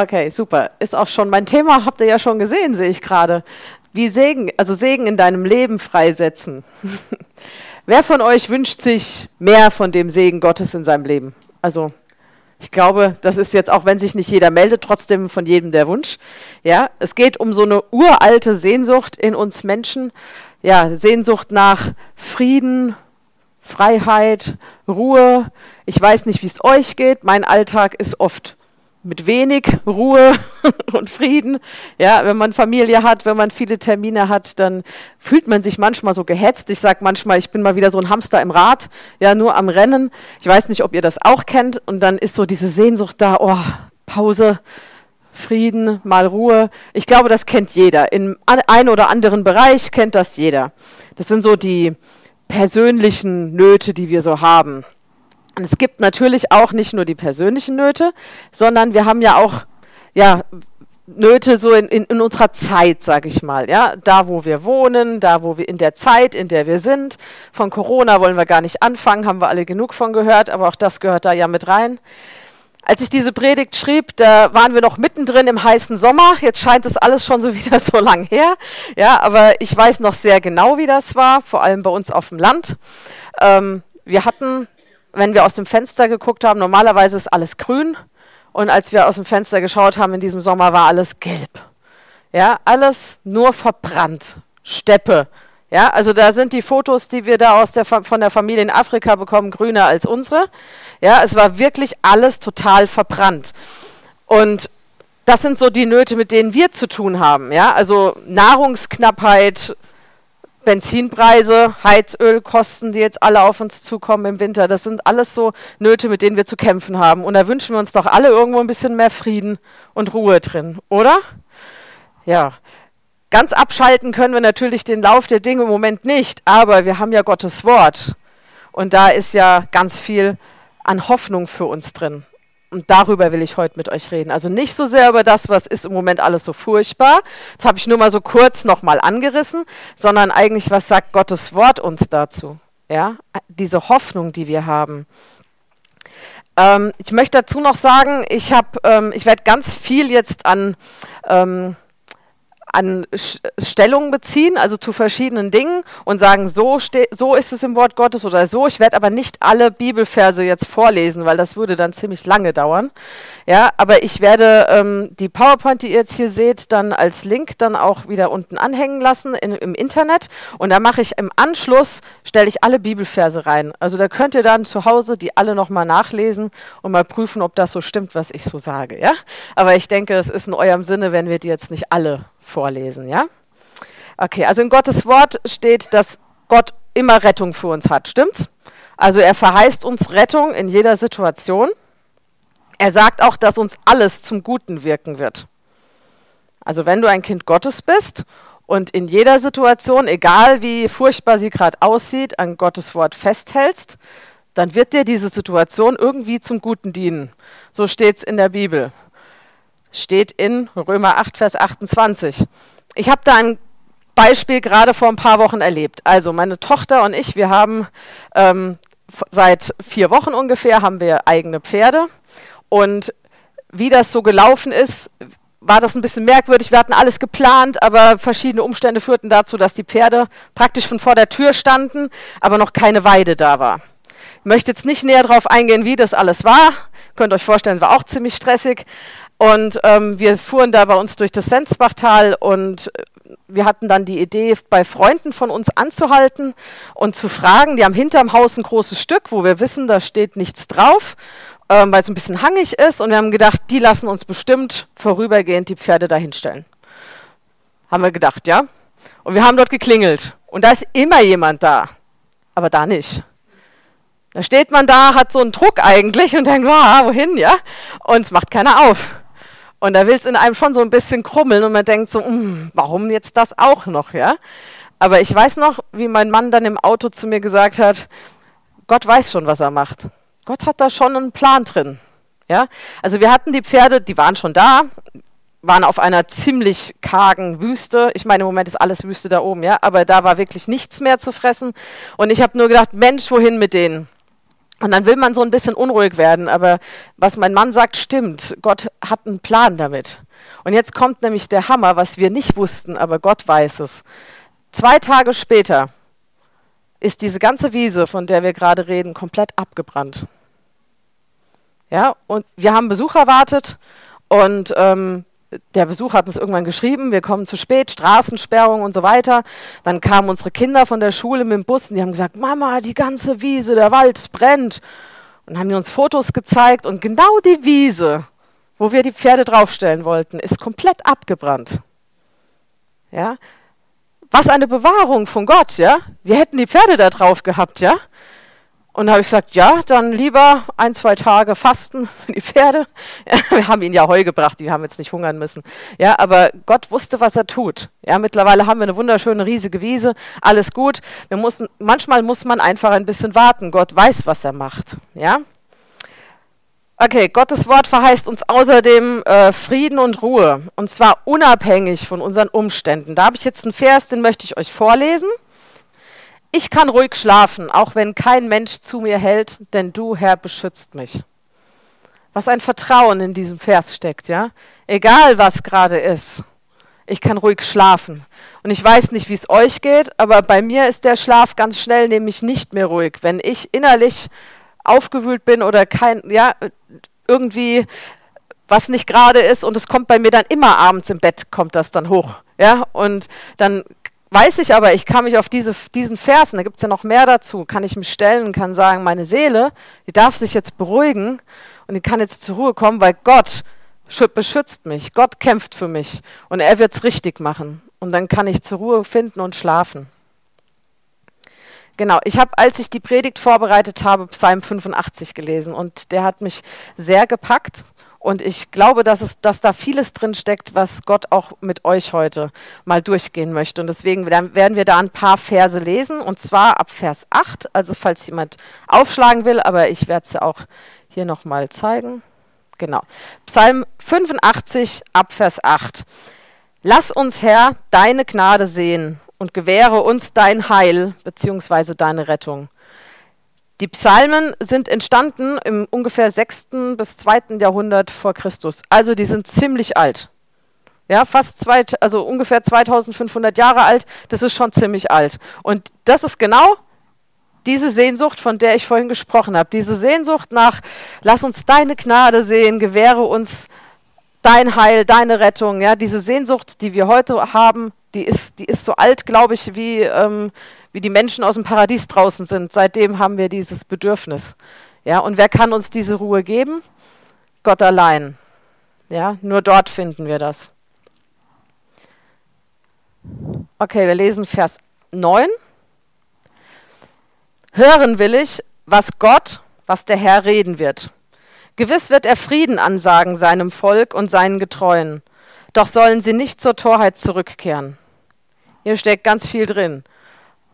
Okay, super. Ist auch schon mein Thema, habt ihr ja schon gesehen, sehe ich gerade. Wie Segen, also Segen in deinem Leben freisetzen. Wer von euch wünscht sich mehr von dem Segen Gottes in seinem Leben? Also, ich glaube, das ist jetzt auch, wenn sich nicht jeder meldet, trotzdem von jedem der Wunsch. Ja, es geht um so eine uralte Sehnsucht in uns Menschen. Ja, Sehnsucht nach Frieden, Freiheit, Ruhe. Ich weiß nicht, wie es euch geht. Mein Alltag ist oft mit wenig Ruhe und Frieden. Ja, wenn man Familie hat, wenn man viele Termine hat, dann fühlt man sich manchmal so gehetzt. Ich sage manchmal, ich bin mal wieder so ein Hamster im Rad, ja, nur am Rennen. Ich weiß nicht, ob ihr das auch kennt. Und dann ist so diese Sehnsucht da, oh, Pause, Frieden, mal Ruhe. Ich glaube, das kennt jeder. In einem oder anderen Bereich kennt das jeder. Das sind so die persönlichen Nöte, die wir so haben. Und es gibt natürlich auch nicht nur die persönlichen Nöte, sondern wir haben ja auch ja, Nöte so in, in, in unserer Zeit, sage ich mal. Ja? Da, wo wir wohnen, da, wo wir in der Zeit, in der wir sind. Von Corona wollen wir gar nicht anfangen, haben wir alle genug von gehört, aber auch das gehört da ja mit rein. Als ich diese Predigt schrieb, da waren wir noch mittendrin im heißen Sommer. Jetzt scheint es alles schon so wieder so lang her. Ja, aber ich weiß noch sehr genau, wie das war, vor allem bei uns auf dem Land. Ähm, wir hatten wenn wir aus dem Fenster geguckt haben, normalerweise ist alles grün und als wir aus dem Fenster geschaut haben in diesem Sommer, war alles gelb. Ja, alles nur verbrannt, Steppe. Ja, also da sind die Fotos, die wir da aus der, von der Familie in Afrika bekommen, grüner als unsere. Ja, es war wirklich alles total verbrannt. Und das sind so die Nöte, mit denen wir zu tun haben. Ja, also Nahrungsknappheit, Benzinpreise, Heizölkosten, die jetzt alle auf uns zukommen im Winter, das sind alles so Nöte, mit denen wir zu kämpfen haben. Und da wünschen wir uns doch alle irgendwo ein bisschen mehr Frieden und Ruhe drin, oder? Ja. Ganz abschalten können wir natürlich den Lauf der Dinge im Moment nicht, aber wir haben ja Gottes Wort. Und da ist ja ganz viel an Hoffnung für uns drin. Und darüber will ich heute mit euch reden. Also nicht so sehr über das, was ist im Moment alles so furchtbar. Das habe ich nur mal so kurz nochmal angerissen, sondern eigentlich, was sagt Gottes Wort uns dazu? Ja, diese Hoffnung, die wir haben. Ähm, ich möchte dazu noch sagen, ich habe, ähm, ich werde ganz viel jetzt an ähm, an Stellung beziehen, also zu verschiedenen Dingen und sagen, so, so ist es im Wort Gottes oder so. Ich werde aber nicht alle Bibelverse jetzt vorlesen, weil das würde dann ziemlich lange dauern. Ja, aber ich werde ähm, die PowerPoint, die ihr jetzt hier seht, dann als Link dann auch wieder unten anhängen lassen in, im Internet. Und da mache ich im Anschluss, stelle ich alle Bibelverse rein. Also da könnt ihr dann zu Hause die alle nochmal nachlesen und mal prüfen, ob das so stimmt, was ich so sage. Ja? Aber ich denke, es ist in eurem Sinne, wenn wir die jetzt nicht alle vorlesen, ja? Okay, also in Gottes Wort steht, dass Gott immer Rettung für uns hat, stimmt's? Also er verheißt uns Rettung in jeder Situation. Er sagt auch, dass uns alles zum Guten wirken wird. Also wenn du ein Kind Gottes bist und in jeder Situation, egal wie furchtbar sie gerade aussieht, an Gottes Wort festhältst, dann wird dir diese Situation irgendwie zum Guten dienen. So steht es in der Bibel steht in Römer 8, Vers 28. Ich habe da ein Beispiel gerade vor ein paar Wochen erlebt. Also meine Tochter und ich, wir haben ähm, seit vier Wochen ungefähr haben wir eigene Pferde und wie das so gelaufen ist, war das ein bisschen merkwürdig. Wir hatten alles geplant, aber verschiedene Umstände führten dazu, dass die Pferde praktisch von vor der Tür standen, aber noch keine Weide da war. Ich möchte jetzt nicht näher darauf eingehen, wie das alles war. Könnt euch vorstellen, war auch ziemlich stressig. Und ähm, wir fuhren da bei uns durch das Sensbachtal und wir hatten dann die Idee, bei Freunden von uns anzuhalten und zu fragen. Die haben hinterm Haus ein großes Stück, wo wir wissen, da steht nichts drauf, ähm, weil es ein bisschen hangig ist. Und wir haben gedacht, die lassen uns bestimmt vorübergehend die Pferde dahinstellen. Haben wir gedacht, ja. Und wir haben dort geklingelt. Und da ist immer jemand da, aber da nicht. Da steht man da, hat so einen Druck eigentlich und denkt, wow, wohin, ja? Und es macht keiner auf. Und da will es in einem schon so ein bisschen krummeln und man denkt so, hm, warum jetzt das auch noch, ja? Aber ich weiß noch, wie mein Mann dann im Auto zu mir gesagt hat, Gott weiß schon, was er macht. Gott hat da schon einen Plan drin. Ja? Also wir hatten die Pferde, die waren schon da, waren auf einer ziemlich kargen Wüste. Ich meine, im Moment ist alles Wüste da oben, ja, aber da war wirklich nichts mehr zu fressen. Und ich habe nur gedacht, Mensch, wohin mit denen? Und dann will man so ein bisschen unruhig werden, aber was mein Mann sagt, stimmt. Gott hat einen Plan damit. Und jetzt kommt nämlich der Hammer, was wir nicht wussten, aber Gott weiß es. Zwei Tage später ist diese ganze Wiese, von der wir gerade reden, komplett abgebrannt. Ja, und wir haben Besuch erwartet und ähm, der Besuch hat uns irgendwann geschrieben, wir kommen zu spät, Straßensperrung und so weiter. Dann kamen unsere Kinder von der Schule mit dem Bus und die haben gesagt, Mama, die ganze Wiese, der Wald brennt. Und haben die uns Fotos gezeigt und genau die Wiese, wo wir die Pferde draufstellen wollten, ist komplett abgebrannt. Ja? Was eine Bewahrung von Gott, ja? Wir hätten die Pferde da drauf gehabt, ja? Und habe ich gesagt, ja, dann lieber ein, zwei Tage fasten für die Pferde. Ja, wir haben ihnen ja Heu gebracht, die haben jetzt nicht hungern müssen. Ja, aber Gott wusste, was er tut. Ja, mittlerweile haben wir eine wunderschöne, riesige Wiese, alles gut. Wir mussten, manchmal muss man einfach ein bisschen warten. Gott weiß, was er macht. Ja. Okay, Gottes Wort verheißt uns außerdem äh, Frieden und Ruhe. Und zwar unabhängig von unseren Umständen. Da habe ich jetzt einen Vers, den möchte ich euch vorlesen. Ich kann ruhig schlafen, auch wenn kein Mensch zu mir hält, denn du, Herr, beschützt mich. Was ein Vertrauen in diesem Vers steckt, ja? Egal was gerade ist, ich kann ruhig schlafen. Und ich weiß nicht, wie es euch geht, aber bei mir ist der Schlaf ganz schnell nämlich nicht mehr ruhig. Wenn ich innerlich aufgewühlt bin oder kein, ja, irgendwie was nicht gerade ist und es kommt bei mir dann immer abends im Bett, kommt das dann hoch. Ja, und dann weiß ich aber, ich kann mich auf diese, diesen Vers, da gibt es ja noch mehr dazu, kann ich mich stellen und kann sagen, meine Seele, die darf sich jetzt beruhigen und die kann jetzt zur Ruhe kommen, weil Gott beschützt mich, Gott kämpft für mich und er wird es richtig machen. Und dann kann ich zur Ruhe finden und schlafen. Genau, ich habe, als ich die Predigt vorbereitet habe, Psalm 85 gelesen und der hat mich sehr gepackt und ich glaube, dass, es, dass da vieles drin steckt, was Gott auch mit euch heute mal durchgehen möchte. Und deswegen werden wir da ein paar Verse lesen, und zwar ab Vers 8. Also falls jemand aufschlagen will, aber ich werde es ja auch hier nochmal zeigen. Genau. Psalm 85 ab Vers 8. Lass uns, Herr, deine Gnade sehen und gewähre uns dein Heil bzw. deine Rettung. Die Psalmen sind entstanden im ungefähr 6. bis 2. Jahrhundert vor Christus. Also die sind ziemlich alt. Ja, fast zwei, also ungefähr 2500 Jahre alt. Das ist schon ziemlich alt. Und das ist genau diese Sehnsucht, von der ich vorhin gesprochen habe. Diese Sehnsucht nach, lass uns deine Gnade sehen, gewähre uns dein Heil, deine Rettung. Ja, diese Sehnsucht, die wir heute haben, die ist, die ist so alt, glaube ich, wie, ähm, wie die Menschen aus dem Paradies draußen sind. Seitdem haben wir dieses Bedürfnis. Ja, und wer kann uns diese Ruhe geben? Gott allein. Ja, nur dort finden wir das. Okay, wir lesen Vers 9. Hören will ich, was Gott, was der Herr reden wird. Gewiss wird er Frieden ansagen seinem Volk und seinen Getreuen. Doch sollen sie nicht zur Torheit zurückkehren. Hier steckt ganz viel drin.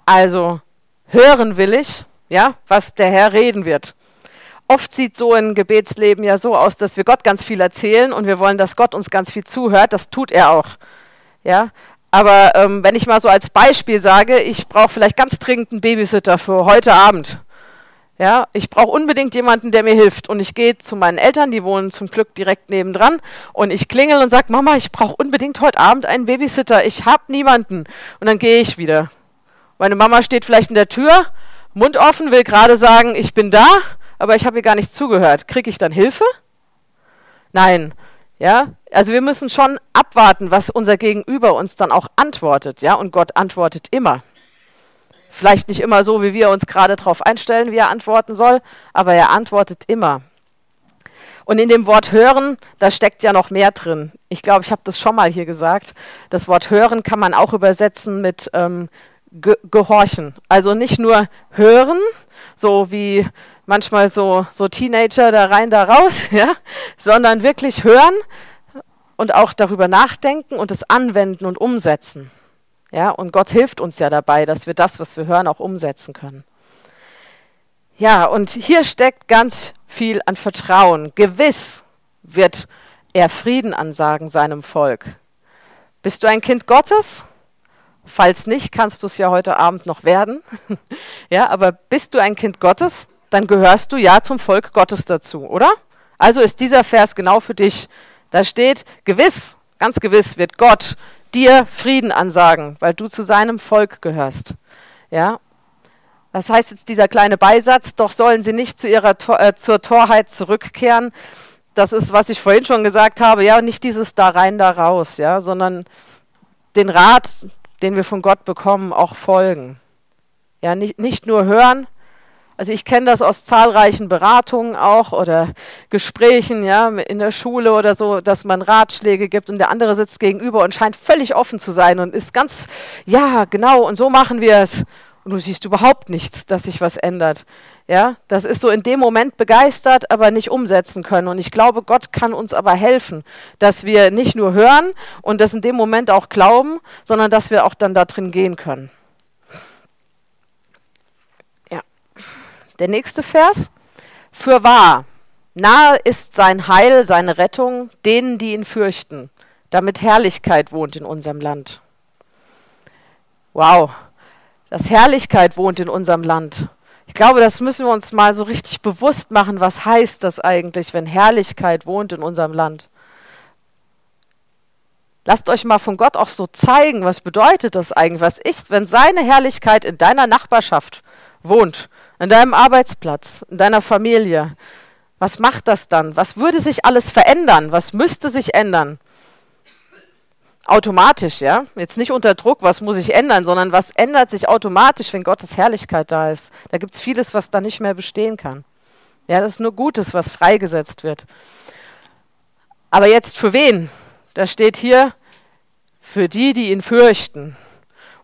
Also hören will ich, ja, was der Herr reden wird. Oft sieht so ein Gebetsleben ja so aus, dass wir Gott ganz viel erzählen und wir wollen, dass Gott uns ganz viel zuhört. Das tut er auch. Ja, aber ähm, wenn ich mal so als Beispiel sage, ich brauche vielleicht ganz dringend einen Babysitter für heute Abend. Ja, ich brauche unbedingt jemanden, der mir hilft. Und ich gehe zu meinen Eltern, die wohnen zum Glück direkt nebendran. Und ich klingel und sage, Mama, ich brauche unbedingt heute Abend einen Babysitter. Ich habe niemanden. Und dann gehe ich wieder. Meine Mama steht vielleicht in der Tür, Mund offen, will gerade sagen, ich bin da, aber ich habe ihr gar nicht zugehört. Kriege ich dann Hilfe? Nein. Ja, also wir müssen schon abwarten, was unser Gegenüber uns dann auch antwortet. Ja, und Gott antwortet immer. Vielleicht nicht immer so, wie wir uns gerade darauf einstellen, wie er antworten soll, aber er antwortet immer. Und in dem Wort hören, da steckt ja noch mehr drin. Ich glaube, ich habe das schon mal hier gesagt. Das Wort hören kann man auch übersetzen mit ähm, ge gehorchen. Also nicht nur hören, so wie manchmal so, so Teenager da rein, da raus, ja, sondern wirklich hören und auch darüber nachdenken und es anwenden und umsetzen. Ja, und Gott hilft uns ja dabei, dass wir das, was wir hören, auch umsetzen können. Ja, und hier steckt ganz viel an Vertrauen. Gewiss wird er Frieden ansagen seinem Volk. Bist du ein Kind Gottes? Falls nicht, kannst du es ja heute Abend noch werden. ja, aber bist du ein Kind Gottes, dann gehörst du ja zum Volk Gottes dazu, oder? Also ist dieser Vers genau für dich. Da steht, gewiss, ganz gewiss wird Gott dir Frieden ansagen, weil du zu seinem Volk gehörst. Ja? Was heißt jetzt dieser kleine Beisatz? Doch sollen sie nicht zu ihrer Tor, äh, zur Torheit zurückkehren. Das ist, was ich vorhin schon gesagt habe. Ja, nicht dieses da rein, da raus, ja, sondern den Rat, den wir von Gott bekommen, auch folgen. Ja, nicht, nicht nur hören, also ich kenne das aus zahlreichen Beratungen auch oder Gesprächen, ja, in der Schule oder so, dass man Ratschläge gibt und der andere sitzt gegenüber und scheint völlig offen zu sein und ist ganz, ja, genau, und so machen wir es. Und du siehst überhaupt nichts, dass sich was ändert. Ja, das ist so in dem Moment begeistert, aber nicht umsetzen können. Und ich glaube, Gott kann uns aber helfen, dass wir nicht nur hören und das in dem Moment auch glauben, sondern dass wir auch dann da drin gehen können. Der nächste Vers. Für wahr, nahe ist sein Heil, seine Rettung denen, die ihn fürchten, damit Herrlichkeit wohnt in unserem Land. Wow, dass Herrlichkeit wohnt in unserem Land. Ich glaube, das müssen wir uns mal so richtig bewusst machen. Was heißt das eigentlich, wenn Herrlichkeit wohnt in unserem Land? Lasst euch mal von Gott auch so zeigen, was bedeutet das eigentlich? Was ist, wenn seine Herrlichkeit in deiner Nachbarschaft wohnt? an deinem Arbeitsplatz, in deiner Familie. Was macht das dann? Was würde sich alles verändern? Was müsste sich ändern? Automatisch, ja? Jetzt nicht unter Druck, was muss ich ändern, sondern was ändert sich automatisch, wenn Gottes Herrlichkeit da ist. Da gibt es vieles, was da nicht mehr bestehen kann. Ja, das ist nur Gutes, was freigesetzt wird. Aber jetzt für wen? Da steht hier, für die, die ihn fürchten.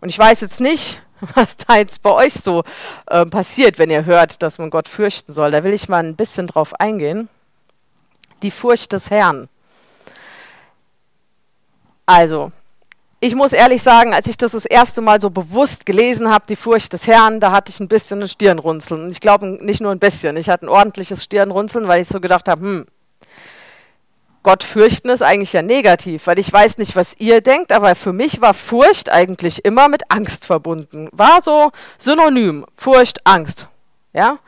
Und ich weiß jetzt nicht, was da jetzt bei euch so äh, passiert, wenn ihr hört, dass man Gott fürchten soll. Da will ich mal ein bisschen drauf eingehen. Die Furcht des Herrn. Also, ich muss ehrlich sagen, als ich das das erste Mal so bewusst gelesen habe, die Furcht des Herrn, da hatte ich ein bisschen ein Stirnrunzeln. Ich glaube nicht nur ein bisschen, ich hatte ein ordentliches Stirnrunzeln, weil ich so gedacht habe, hm, Gott fürchten ist eigentlich ja negativ, weil ich weiß nicht, was ihr denkt, aber für mich war Furcht eigentlich immer mit Angst verbunden. War so synonym, Furcht, Angst. Ja?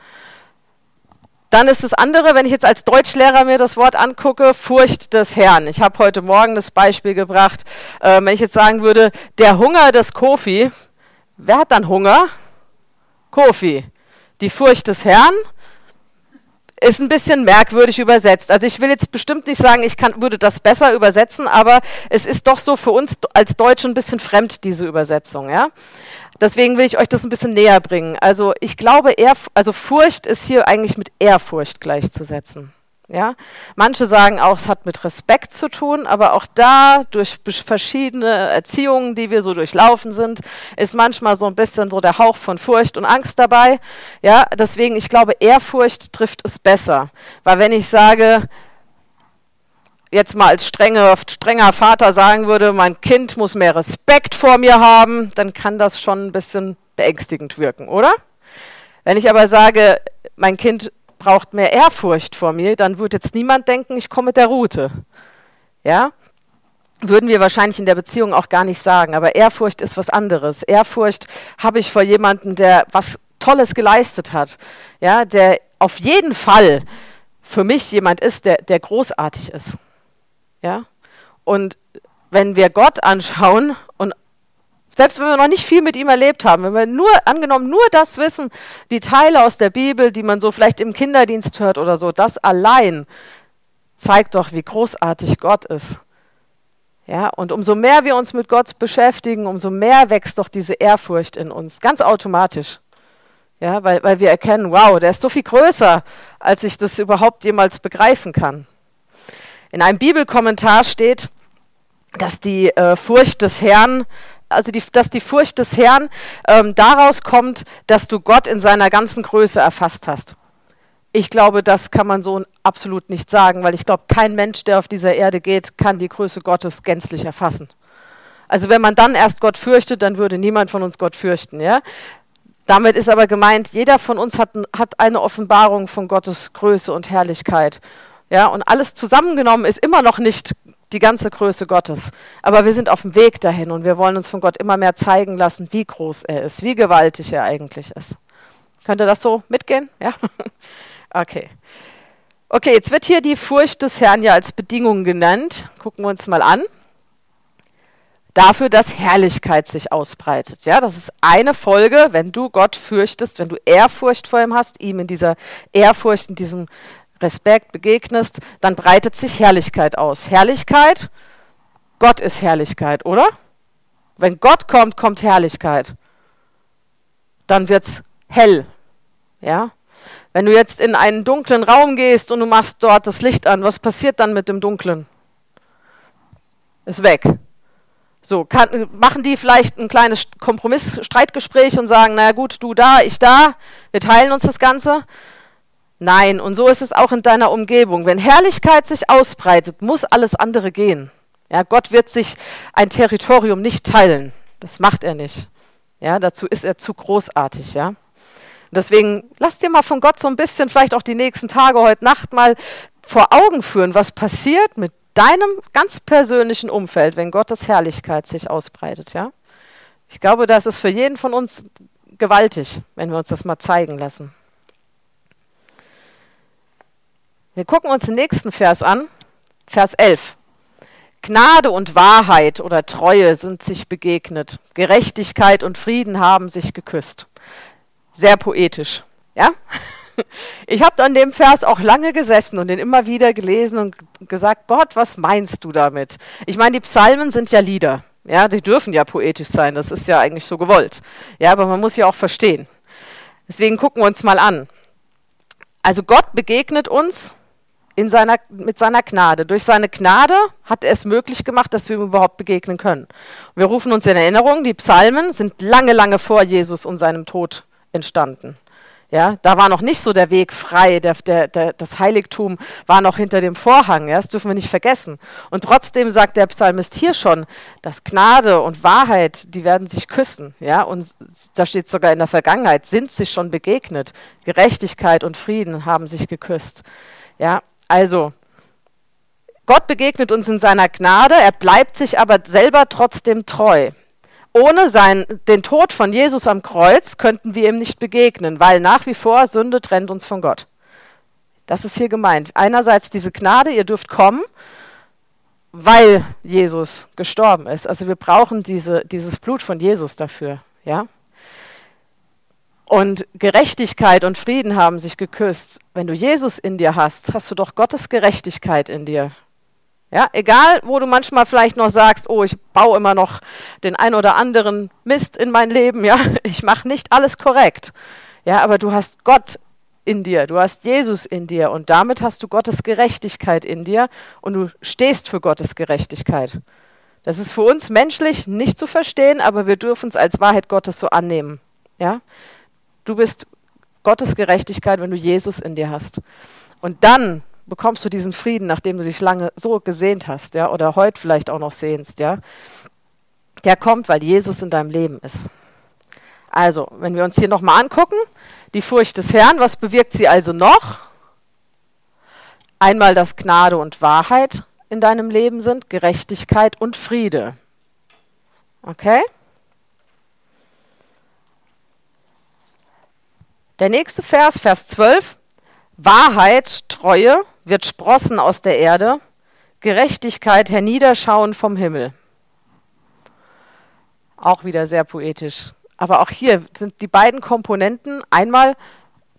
Dann ist das andere, wenn ich jetzt als Deutschlehrer mir das Wort angucke, Furcht des Herrn. Ich habe heute Morgen das Beispiel gebracht, äh, wenn ich jetzt sagen würde, der Hunger des Kofi, wer hat dann Hunger? Kofi. Die Furcht des Herrn, ist ein bisschen merkwürdig übersetzt. Also ich will jetzt bestimmt nicht sagen, ich kann, würde das besser übersetzen, aber es ist doch so für uns als Deutsche ein bisschen fremd, diese Übersetzung. Ja? Deswegen will ich euch das ein bisschen näher bringen. Also ich glaube, eher, also Furcht ist hier eigentlich mit Ehrfurcht gleichzusetzen. Ja? Manche sagen auch, es hat mit Respekt zu tun, aber auch da, durch verschiedene Erziehungen, die wir so durchlaufen sind, ist manchmal so ein bisschen so der Hauch von Furcht und Angst dabei. Ja? Deswegen, ich glaube, Ehrfurcht trifft es besser. Weil wenn ich sage, jetzt mal als strenge, strenger Vater sagen würde, mein Kind muss mehr Respekt vor mir haben, dann kann das schon ein bisschen beängstigend wirken, oder? Wenn ich aber sage, mein Kind braucht mehr Ehrfurcht vor mir, dann wird jetzt niemand denken, ich komme mit der Route. Ja? Würden wir wahrscheinlich in der Beziehung auch gar nicht sagen, aber Ehrfurcht ist was anderes. Ehrfurcht habe ich vor jemandem, der was Tolles geleistet hat, ja, der auf jeden Fall für mich jemand ist, der, der großartig ist. Ja? Und wenn wir Gott anschauen und selbst wenn wir noch nicht viel mit ihm erlebt haben, wenn wir nur, angenommen, nur das wissen, die Teile aus der Bibel, die man so vielleicht im Kinderdienst hört oder so, das allein zeigt doch, wie großartig Gott ist. Ja, und umso mehr wir uns mit Gott beschäftigen, umso mehr wächst doch diese Ehrfurcht in uns, ganz automatisch. Ja, weil, weil wir erkennen, wow, der ist so viel größer, als ich das überhaupt jemals begreifen kann. In einem Bibelkommentar steht, dass die äh, Furcht des Herrn also die, dass die Furcht des Herrn ähm, daraus kommt, dass du Gott in seiner ganzen Größe erfasst hast. Ich glaube, das kann man so absolut nicht sagen, weil ich glaube, kein Mensch, der auf dieser Erde geht, kann die Größe Gottes gänzlich erfassen. Also wenn man dann erst Gott fürchtet, dann würde niemand von uns Gott fürchten. Ja? Damit ist aber gemeint, jeder von uns hat, hat eine Offenbarung von Gottes Größe und Herrlichkeit. Ja, und alles zusammengenommen ist immer noch nicht die ganze Größe Gottes. Aber wir sind auf dem Weg dahin und wir wollen uns von Gott immer mehr zeigen lassen, wie groß er ist, wie gewaltig er eigentlich ist. Könnt ihr das so mitgehen? Ja? Okay. Okay, jetzt wird hier die Furcht des Herrn ja als Bedingung genannt. Gucken wir uns mal an. Dafür, dass Herrlichkeit sich ausbreitet. Ja, das ist eine Folge, wenn du Gott fürchtest, wenn du Ehrfurcht vor ihm hast, ihm in dieser Ehrfurcht, in diesem Respekt begegnest, dann breitet sich Herrlichkeit aus. Herrlichkeit, Gott ist Herrlichkeit, oder? Wenn Gott kommt, kommt Herrlichkeit. Dann wird es hell. Ja? Wenn du jetzt in einen dunklen Raum gehst und du machst dort das Licht an, was passiert dann mit dem Dunklen? Ist weg. So, kann, machen die vielleicht ein kleines Kompromiss-Streitgespräch und sagen, naja gut, du da, ich da, wir teilen uns das Ganze? Nein, und so ist es auch in deiner Umgebung. Wenn Herrlichkeit sich ausbreitet, muss alles andere gehen. Ja, Gott wird sich ein Territorium nicht teilen. Das macht er nicht. Ja, dazu ist er zu großartig, ja. deswegen lass dir mal von Gott so ein bisschen, vielleicht auch die nächsten Tage, heute Nacht mal vor Augen führen, was passiert mit deinem ganz persönlichen Umfeld, wenn Gottes Herrlichkeit sich ausbreitet, ja. Ich glaube, das ist für jeden von uns gewaltig, wenn wir uns das mal zeigen lassen. Wir gucken uns den nächsten Vers an, Vers 11. Gnade und Wahrheit oder Treue sind sich begegnet. Gerechtigkeit und Frieden haben sich geküsst. Sehr poetisch, ja? Ich habe an dem Vers auch lange gesessen und den immer wieder gelesen und gesagt, Gott, was meinst du damit? Ich meine, die Psalmen sind ja Lieder. Ja, die dürfen ja poetisch sein, das ist ja eigentlich so gewollt. Ja, aber man muss ja auch verstehen. Deswegen gucken wir uns mal an. Also Gott begegnet uns seiner, mit seiner Gnade. Durch seine Gnade hat er es möglich gemacht, dass wir ihm überhaupt begegnen können. Wir rufen uns in Erinnerung, die Psalmen sind lange, lange vor Jesus und seinem Tod entstanden. Ja, da war noch nicht so der Weg frei, der, der, der, das Heiligtum war noch hinter dem Vorhang, ja, das dürfen wir nicht vergessen. Und trotzdem sagt der Psalmist hier schon, dass Gnade und Wahrheit, die werden sich küssen, ja, und da steht sogar in der Vergangenheit, sind sich schon begegnet. Gerechtigkeit und Frieden haben sich geküsst. Ja, also, Gott begegnet uns in seiner Gnade, er bleibt sich aber selber trotzdem treu. Ohne sein, den Tod von Jesus am Kreuz könnten wir ihm nicht begegnen, weil nach wie vor Sünde trennt uns von Gott. Das ist hier gemeint. Einerseits diese Gnade, ihr dürft kommen, weil Jesus gestorben ist. Also wir brauchen diese, dieses Blut von Jesus dafür. Ja? Und Gerechtigkeit und Frieden haben sich geküsst. Wenn du Jesus in dir hast, hast du doch Gottes Gerechtigkeit in dir. Ja, egal, wo du manchmal vielleicht noch sagst, oh, ich baue immer noch den ein oder anderen Mist in mein Leben, ja, ich mache nicht alles korrekt. Ja, aber du hast Gott in dir, du hast Jesus in dir und damit hast du Gottes Gerechtigkeit in dir und du stehst für Gottes Gerechtigkeit. Das ist für uns menschlich nicht zu verstehen, aber wir dürfen es als Wahrheit Gottes so annehmen. Ja? Du bist Gottes Gerechtigkeit, wenn du Jesus in dir hast. Und dann bekommst du diesen Frieden, nachdem du dich lange so gesehnt hast, ja, oder heute vielleicht auch noch sehnst, ja. Der kommt, weil Jesus in deinem Leben ist. Also, wenn wir uns hier nochmal angucken, die Furcht des Herrn, was bewirkt sie also noch? Einmal, dass Gnade und Wahrheit in deinem Leben sind, Gerechtigkeit und Friede. Okay? Der nächste Vers, Vers 12. Wahrheit, Treue wird sprossen aus der Erde, Gerechtigkeit herniederschauen vom Himmel. Auch wieder sehr poetisch. Aber auch hier sind die beiden Komponenten einmal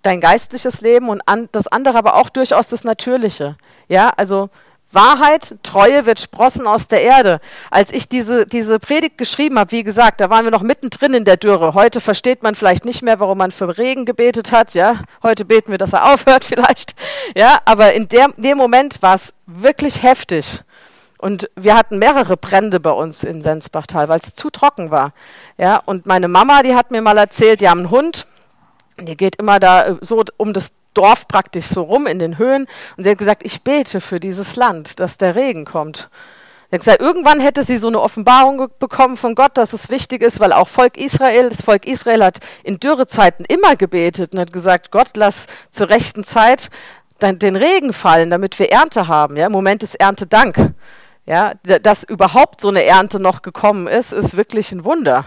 dein geistliches Leben und an, das andere aber auch durchaus das Natürliche. Ja, also Wahrheit, Treue wird sprossen aus der Erde. Als ich diese, diese Predigt geschrieben habe, wie gesagt, da waren wir noch mittendrin in der Dürre. Heute versteht man vielleicht nicht mehr, warum man für Regen gebetet hat. Ja, heute beten wir, dass er aufhört vielleicht. Ja, aber in der, dem Moment war es wirklich heftig. Und wir hatten mehrere Brände bei uns in Sensbachtal, weil es zu trocken war. Ja, und meine Mama, die hat mir mal erzählt, die haben einen Hund, der geht immer da äh, so um das Dorf praktisch so rum in den Höhen und sie hat gesagt, ich bete für dieses Land, dass der Regen kommt. Sie hat gesagt, irgendwann hätte sie so eine Offenbarung bekommen von Gott, dass es wichtig ist, weil auch Volk Israel, das Volk Israel hat in Dürrezeiten immer gebetet und hat gesagt, Gott, lass zur rechten Zeit den Regen fallen, damit wir Ernte haben. Ja, Im Moment ist Erntedank. Ja, dass überhaupt so eine Ernte noch gekommen ist, ist wirklich ein Wunder.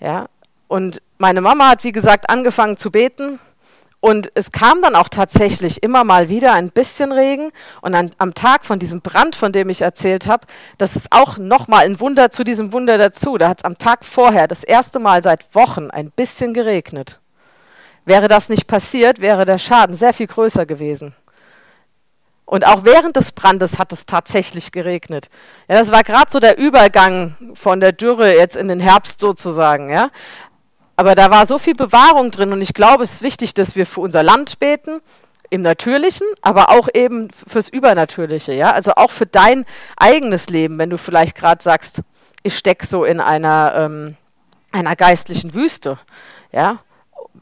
Ja, Und meine Mama hat, wie gesagt, angefangen zu beten. Und es kam dann auch tatsächlich immer mal wieder ein bisschen Regen. Und an, am Tag von diesem Brand, von dem ich erzählt habe, das ist auch nochmal ein Wunder zu diesem Wunder dazu. Da hat es am Tag vorher das erste Mal seit Wochen ein bisschen geregnet. Wäre das nicht passiert, wäre der Schaden sehr viel größer gewesen. Und auch während des Brandes hat es tatsächlich geregnet. Ja, das war gerade so der Übergang von der Dürre jetzt in den Herbst sozusagen. Ja. Aber da war so viel Bewahrung drin und ich glaube, es ist wichtig, dass wir für unser Land beten, im Natürlichen, aber auch eben fürs Übernatürliche. Ja. Also auch für dein eigenes Leben, wenn du vielleicht gerade sagst, ich stecke so in einer, ähm, einer geistlichen Wüste. Ja,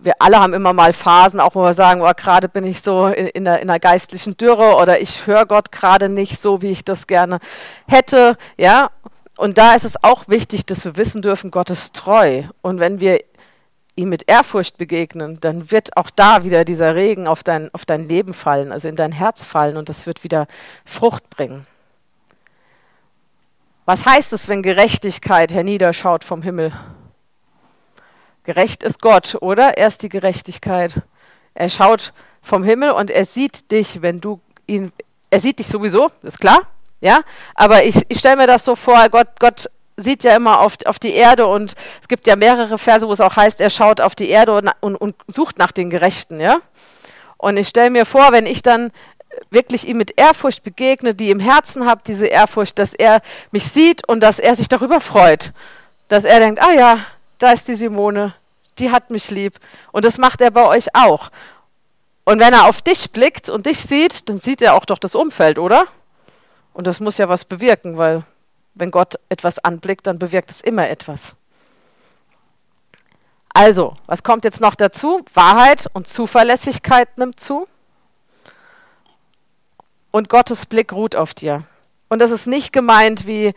wir alle haben immer mal Phasen, auch wo wir sagen, oh, gerade bin ich so in, in, einer, in einer geistlichen Dürre oder ich höre Gott gerade nicht so, wie ich das gerne hätte. Ja, und da ist es auch wichtig, dass wir wissen dürfen, Gott ist treu. Und wenn wir ihm mit Ehrfurcht begegnen, dann wird auch da wieder dieser Regen auf dein, auf dein Leben fallen, also in dein Herz fallen und das wird wieder Frucht bringen. Was heißt es, wenn Gerechtigkeit herniederschaut vom Himmel? Gerecht ist Gott, oder? Er ist die Gerechtigkeit. Er schaut vom Himmel und er sieht dich, wenn du ihn, er sieht dich sowieso, ist klar, ja? Aber ich, ich stelle mir das so vor, Gott, Gott sieht ja immer auf, auf die Erde und es gibt ja mehrere Verse, wo es auch heißt, er schaut auf die Erde und, und, und sucht nach den Gerechten, ja? Und ich stelle mir vor, wenn ich dann wirklich ihm mit Ehrfurcht begegne, die im Herzen habe, diese Ehrfurcht, dass er mich sieht und dass er sich darüber freut. Dass er denkt, ah ja, da ist die Simone, die hat mich lieb. Und das macht er bei euch auch. Und wenn er auf dich blickt und dich sieht, dann sieht er auch doch das Umfeld, oder? Und das muss ja was bewirken, weil wenn Gott etwas anblickt, dann bewirkt es immer etwas. Also, was kommt jetzt noch dazu? Wahrheit und Zuverlässigkeit nimmt zu. Und Gottes Blick ruht auf dir. Und das ist nicht gemeint wie,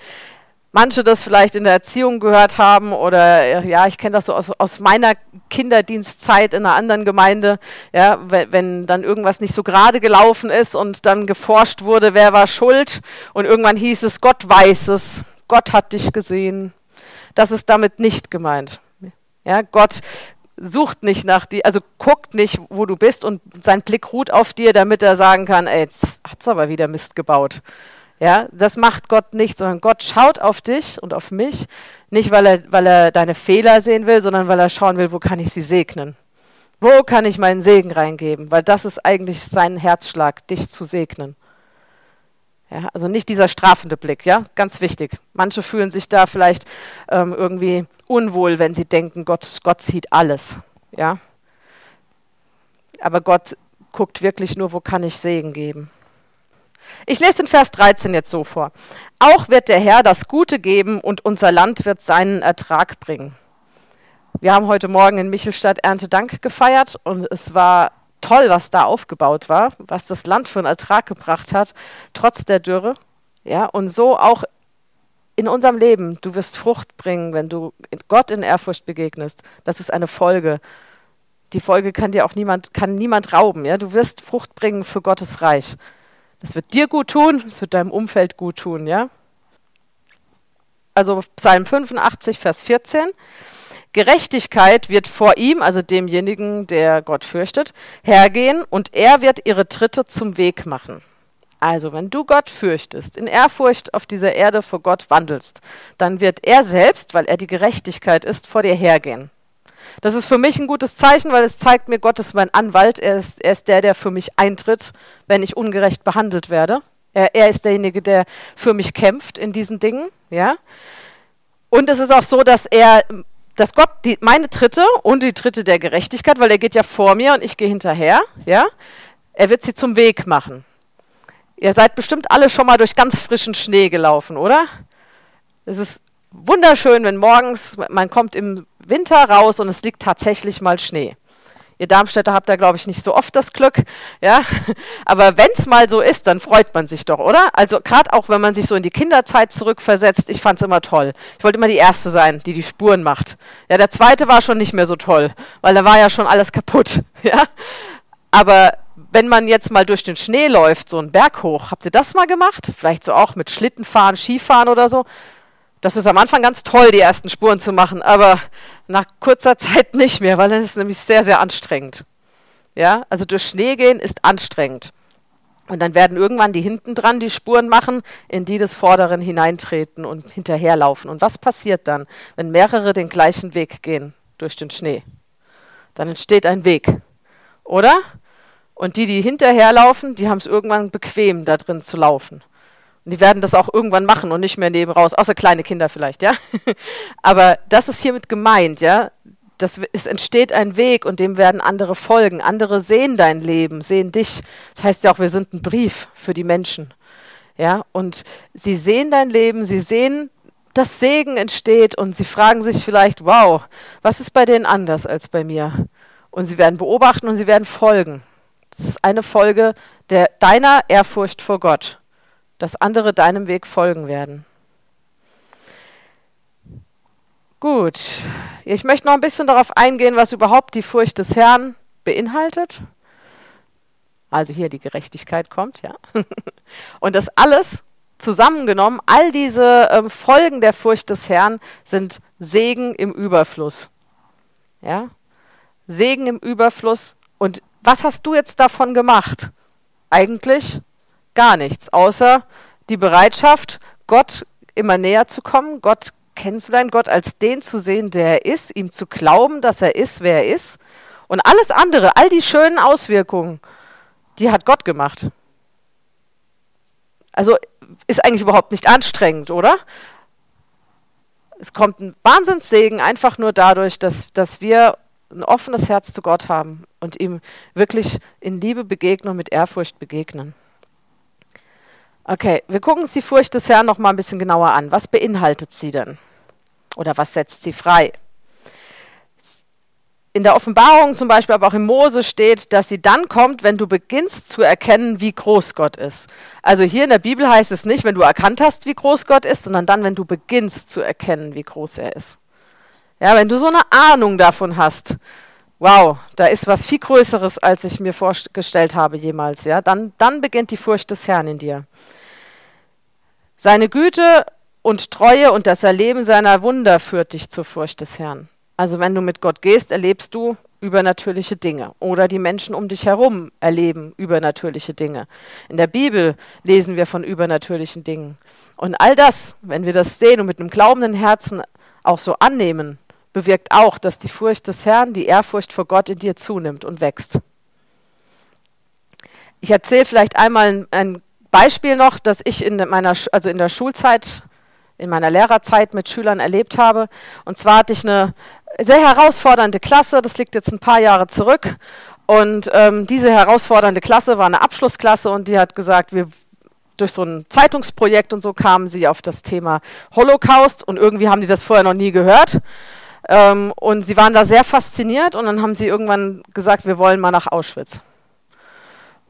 manche das vielleicht in der Erziehung gehört haben oder ja, ich kenne das so aus, aus meiner Kinderdienstzeit in einer anderen Gemeinde, ja, wenn, wenn dann irgendwas nicht so gerade gelaufen ist und dann geforscht wurde, wer war schuld und irgendwann hieß es, Gott weiß es, Gott hat dich gesehen. Das ist damit nicht gemeint. Ja, Gott sucht nicht nach dir, also guckt nicht, wo du bist und sein Blick ruht auf dir, damit er sagen kann, ey, jetzt hat's aber wieder Mist gebaut ja, das macht Gott nicht, sondern Gott schaut auf dich und auf mich, nicht weil er, weil er deine Fehler sehen will, sondern weil er schauen will, wo kann ich sie segnen? Wo kann ich meinen Segen reingeben? Weil das ist eigentlich sein Herzschlag, dich zu segnen. Ja, also nicht dieser strafende Blick, ja, ganz wichtig. Manche fühlen sich da vielleicht ähm, irgendwie unwohl, wenn sie denken, Gott, Gott sieht alles, ja. Aber Gott guckt wirklich nur, wo kann ich Segen geben. Ich lese den Vers 13 jetzt so vor. Auch wird der Herr das Gute geben und unser Land wird seinen Ertrag bringen. Wir haben heute Morgen in Michelstadt Erntedank gefeiert und es war toll, was da aufgebaut war, was das Land für einen Ertrag gebracht hat, trotz der Dürre. Ja, und so auch in unserem Leben. Du wirst Frucht bringen, wenn du Gott in Ehrfurcht begegnest. Das ist eine Folge. Die Folge kann dir auch niemand, kann niemand rauben. Ja? Du wirst Frucht bringen für Gottes Reich. Das wird dir gut tun, das wird deinem Umfeld gut tun, ja? Also Psalm 85, Vers 14. Gerechtigkeit wird vor ihm, also demjenigen, der Gott fürchtet, hergehen und er wird ihre Tritte zum Weg machen. Also, wenn du Gott fürchtest, in Ehrfurcht auf dieser Erde vor Gott wandelst, dann wird er selbst, weil er die Gerechtigkeit ist, vor dir hergehen. Das ist für mich ein gutes Zeichen, weil es zeigt mir, Gott ist mein Anwalt. Er ist, er ist der, der für mich eintritt, wenn ich ungerecht behandelt werde. Er, er ist derjenige, der für mich kämpft in diesen Dingen. Ja? Und es ist auch so, dass er, dass Gott die, meine Tritte und die Tritte der Gerechtigkeit, weil er geht ja vor mir und ich gehe hinterher, ja, er wird sie zum Weg machen. Ihr seid bestimmt alle schon mal durch ganz frischen Schnee gelaufen, oder? Es ist wunderschön, wenn morgens, man kommt im Winter raus und es liegt tatsächlich mal Schnee. Ihr Darmstädter habt da, glaube ich, nicht so oft das Glück, ja. Aber wenn es mal so ist, dann freut man sich doch, oder? Also gerade auch, wenn man sich so in die Kinderzeit zurückversetzt, ich fand es immer toll. Ich wollte immer die Erste sein, die die Spuren macht. Ja, der Zweite war schon nicht mehr so toll, weil da war ja schon alles kaputt, ja. Aber wenn man jetzt mal durch den Schnee läuft, so einen Berg hoch, habt ihr das mal gemacht? Vielleicht so auch mit Schlittenfahren, Skifahren oder so? Das ist am Anfang ganz toll, die ersten Spuren zu machen, aber nach kurzer Zeit nicht mehr, weil dann ist es nämlich sehr, sehr anstrengend. Ja, also durch Schnee gehen ist anstrengend. Und dann werden irgendwann die hinten dran die Spuren machen, in die des Vorderen hineintreten und hinterherlaufen. Und was passiert dann, wenn mehrere den gleichen Weg gehen durch den Schnee? Dann entsteht ein Weg, oder? Und die, die hinterherlaufen, die haben es irgendwann bequem, da drin zu laufen. Und die werden das auch irgendwann machen und nicht mehr neben raus, außer kleine Kinder vielleicht, ja. Aber das ist hiermit gemeint, ja. Das, es entsteht ein Weg und dem werden andere folgen. Andere sehen dein Leben, sehen dich. Das heißt ja auch, wir sind ein Brief für die Menschen. Ja, und sie sehen dein Leben, sie sehen, dass Segen entsteht und sie fragen sich vielleicht, wow, was ist bei denen anders als bei mir? Und sie werden beobachten und sie werden folgen. Das ist eine Folge der, deiner Ehrfurcht vor Gott dass andere deinem Weg folgen werden. Gut, ich möchte noch ein bisschen darauf eingehen, was überhaupt die Furcht des Herrn beinhaltet. Also hier die Gerechtigkeit kommt, ja. Und das alles zusammengenommen, all diese ähm, Folgen der Furcht des Herrn sind Segen im Überfluss. Ja? Segen im Überfluss. Und was hast du jetzt davon gemacht? Eigentlich gar nichts, außer die Bereitschaft, Gott immer näher zu kommen, Gott kennenzulernen, Gott als den zu sehen, der er ist, ihm zu glauben, dass er ist, wer er ist. Und alles andere, all die schönen Auswirkungen, die hat Gott gemacht. Also ist eigentlich überhaupt nicht anstrengend, oder? Es kommt ein Wahnsinnssegen einfach nur dadurch, dass, dass wir ein offenes Herz zu Gott haben und ihm wirklich in Liebe begegnen und mit Ehrfurcht begegnen. Okay, wir gucken uns die Furcht des Herrn noch mal ein bisschen genauer an. Was beinhaltet sie denn? Oder was setzt sie frei? In der Offenbarung zum Beispiel, aber auch im Mose steht, dass sie dann kommt, wenn du beginnst zu erkennen, wie groß Gott ist. Also hier in der Bibel heißt es nicht, wenn du erkannt hast, wie groß Gott ist, sondern dann, wenn du beginnst zu erkennen, wie groß er ist. Ja, wenn du so eine Ahnung davon hast, wow, da ist was viel Größeres, als ich mir vorgestellt habe jemals, ja, dann, dann beginnt die Furcht des Herrn in dir. Seine Güte und Treue und das Erleben seiner Wunder führt dich zur Furcht des Herrn. Also wenn du mit Gott gehst, erlebst du übernatürliche Dinge oder die Menschen um dich herum erleben übernatürliche Dinge. In der Bibel lesen wir von übernatürlichen Dingen. Und all das, wenn wir das sehen und mit einem glaubenden Herzen auch so annehmen, bewirkt auch, dass die Furcht des Herrn, die Ehrfurcht vor Gott in dir zunimmt und wächst. Ich erzähle vielleicht einmal ein, Beispiel noch, das ich in meiner, also in der Schulzeit, in meiner Lehrerzeit mit Schülern erlebt habe. Und zwar hatte ich eine sehr herausfordernde Klasse, das liegt jetzt ein paar Jahre zurück. Und ähm, diese herausfordernde Klasse war eine Abschlussklasse und die hat gesagt, wir durch so ein Zeitungsprojekt und so kamen sie auf das Thema Holocaust und irgendwie haben die das vorher noch nie gehört. Ähm, und sie waren da sehr fasziniert und dann haben sie irgendwann gesagt, wir wollen mal nach Auschwitz.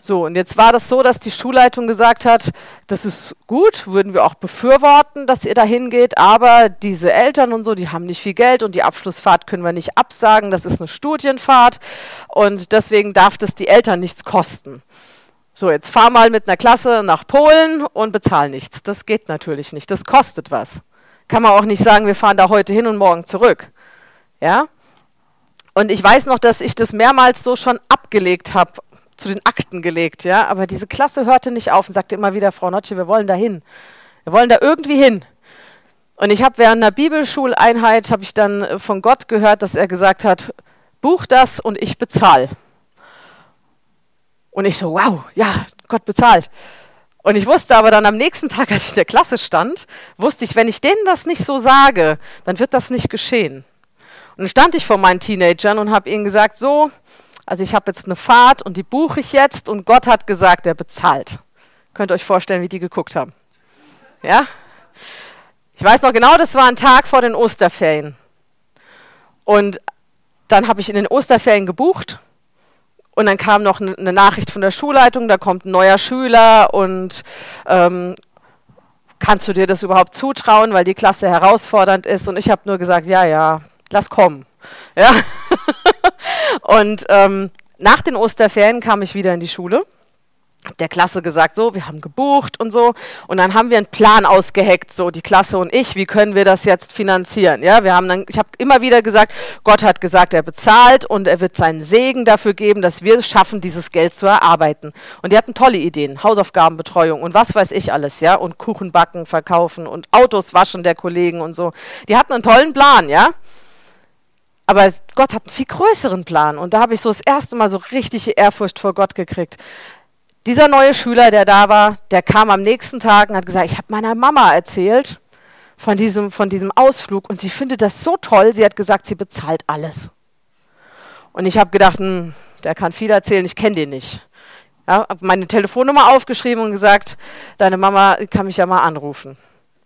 So, und jetzt war das so, dass die Schulleitung gesagt hat, das ist gut, würden wir auch befürworten, dass ihr da hingeht, aber diese Eltern und so, die haben nicht viel Geld und die Abschlussfahrt können wir nicht absagen, das ist eine Studienfahrt und deswegen darf das die Eltern nichts kosten. So, jetzt fahr mal mit einer Klasse nach Polen und bezahl nichts. Das geht natürlich nicht, das kostet was. Kann man auch nicht sagen, wir fahren da heute hin und morgen zurück. Ja? Und ich weiß noch, dass ich das mehrmals so schon abgelegt habe zu den Akten gelegt, ja. Aber diese Klasse hörte nicht auf und sagte immer wieder, Frau Notche, wir wollen da hin. Wir wollen da irgendwie hin. Und ich habe während einer Bibelschuleinheit, habe ich dann äh, von Gott gehört, dass er gesagt hat, buch das und ich bezahle. Und ich so, wow, ja, Gott bezahlt. Und ich wusste aber dann am nächsten Tag, als ich in der Klasse stand, wusste ich, wenn ich denen das nicht so sage, dann wird das nicht geschehen. Und dann stand ich vor meinen Teenagern und habe ihnen gesagt, so, also ich habe jetzt eine Fahrt und die buche ich jetzt und Gott hat gesagt, er bezahlt. Könnt ihr euch vorstellen, wie die geguckt haben? Ja? Ich weiß noch genau, das war ein Tag vor den Osterferien. Und dann habe ich in den Osterferien gebucht und dann kam noch eine Nachricht von der Schulleitung, da kommt ein neuer Schüler und ähm, kannst du dir das überhaupt zutrauen, weil die Klasse herausfordernd ist? Und ich habe nur gesagt, ja, ja, lass kommen. Ja? Und ähm, nach den Osterferien kam ich wieder in die Schule der Klasse gesagt, so, wir haben gebucht und so. Und dann haben wir einen Plan ausgeheckt, so die Klasse und ich, wie können wir das jetzt finanzieren? Ja, wir haben dann, ich habe immer wieder gesagt, Gott hat gesagt, er bezahlt und er wird seinen Segen dafür geben, dass wir es schaffen, dieses Geld zu erarbeiten. Und die hatten tolle Ideen, Hausaufgabenbetreuung und was weiß ich alles, ja, und Kuchen backen, verkaufen und Autos waschen der Kollegen und so. Die hatten einen tollen Plan, ja. Aber Gott hat einen viel größeren Plan. Und da habe ich so das erste Mal so richtige Ehrfurcht vor Gott gekriegt dieser neue Schüler, der da war, der kam am nächsten Tag und hat gesagt, ich habe meiner Mama erzählt von diesem, von diesem Ausflug und sie findet das so toll, sie hat gesagt, sie bezahlt alles. Und ich habe gedacht, hm, der kann viel erzählen, ich kenne den nicht. Ja, habe meine Telefonnummer aufgeschrieben und gesagt, deine Mama kann mich ja mal anrufen.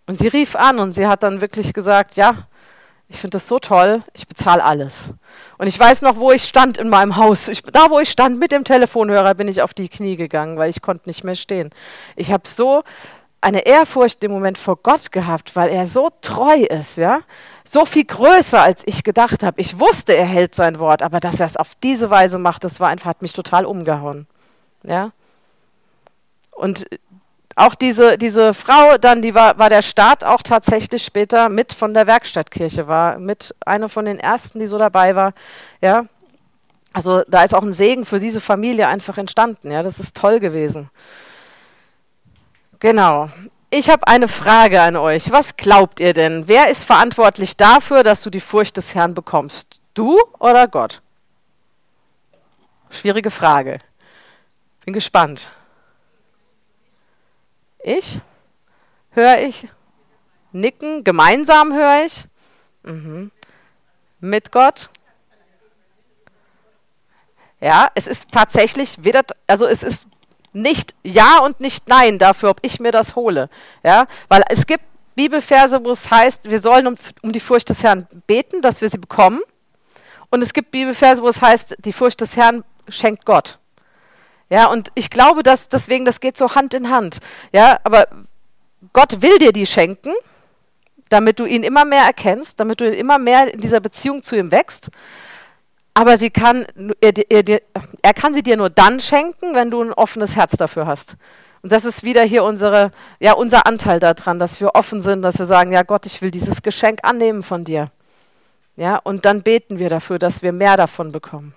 Und sie rief an und sie hat dann wirklich gesagt, ja, ich finde das so toll, ich bezahle alles. Und ich weiß noch, wo ich stand in meinem Haus. Ich, da, wo ich stand mit dem Telefonhörer, bin ich auf die Knie gegangen, weil ich konnte nicht mehr stehen. Ich habe so eine Ehrfurcht im Moment vor Gott gehabt, weil er so treu ist, ja, so viel größer als ich gedacht habe. Ich wusste, er hält sein Wort, aber dass er es auf diese Weise macht, das war einfach hat mich total umgehauen, ja. Und auch diese, diese Frau dann, die war, war der Staat auch tatsächlich später mit von der Werkstattkirche, war mit einer von den ersten, die so dabei war. Ja, also da ist auch ein Segen für diese Familie einfach entstanden. Ja, das ist toll gewesen. Genau. Ich habe eine Frage an euch. Was glaubt ihr denn? Wer ist verantwortlich dafür, dass du die Furcht des Herrn bekommst? Du oder Gott? Schwierige Frage. Bin gespannt. Ich? Höre ich? Nicken? Gemeinsam höre ich? Mhm. Mit Gott? Ja, es ist tatsächlich weder, also es ist nicht Ja und nicht Nein dafür, ob ich mir das hole. Ja, weil es gibt Bibelverse, wo es heißt, wir sollen um, um die Furcht des Herrn beten, dass wir sie bekommen. Und es gibt Bibelverse, wo es heißt, die Furcht des Herrn schenkt Gott. Ja, und ich glaube, dass deswegen, das geht so Hand in Hand. Ja, aber Gott will dir die schenken, damit du ihn immer mehr erkennst, damit du immer mehr in dieser Beziehung zu ihm wächst. Aber sie kann, er, er, er kann sie dir nur dann schenken, wenn du ein offenes Herz dafür hast. Und das ist wieder hier unsere, ja, unser Anteil daran, dass wir offen sind, dass wir sagen, ja Gott, ich will dieses Geschenk annehmen von dir. Ja, und dann beten wir dafür, dass wir mehr davon bekommen.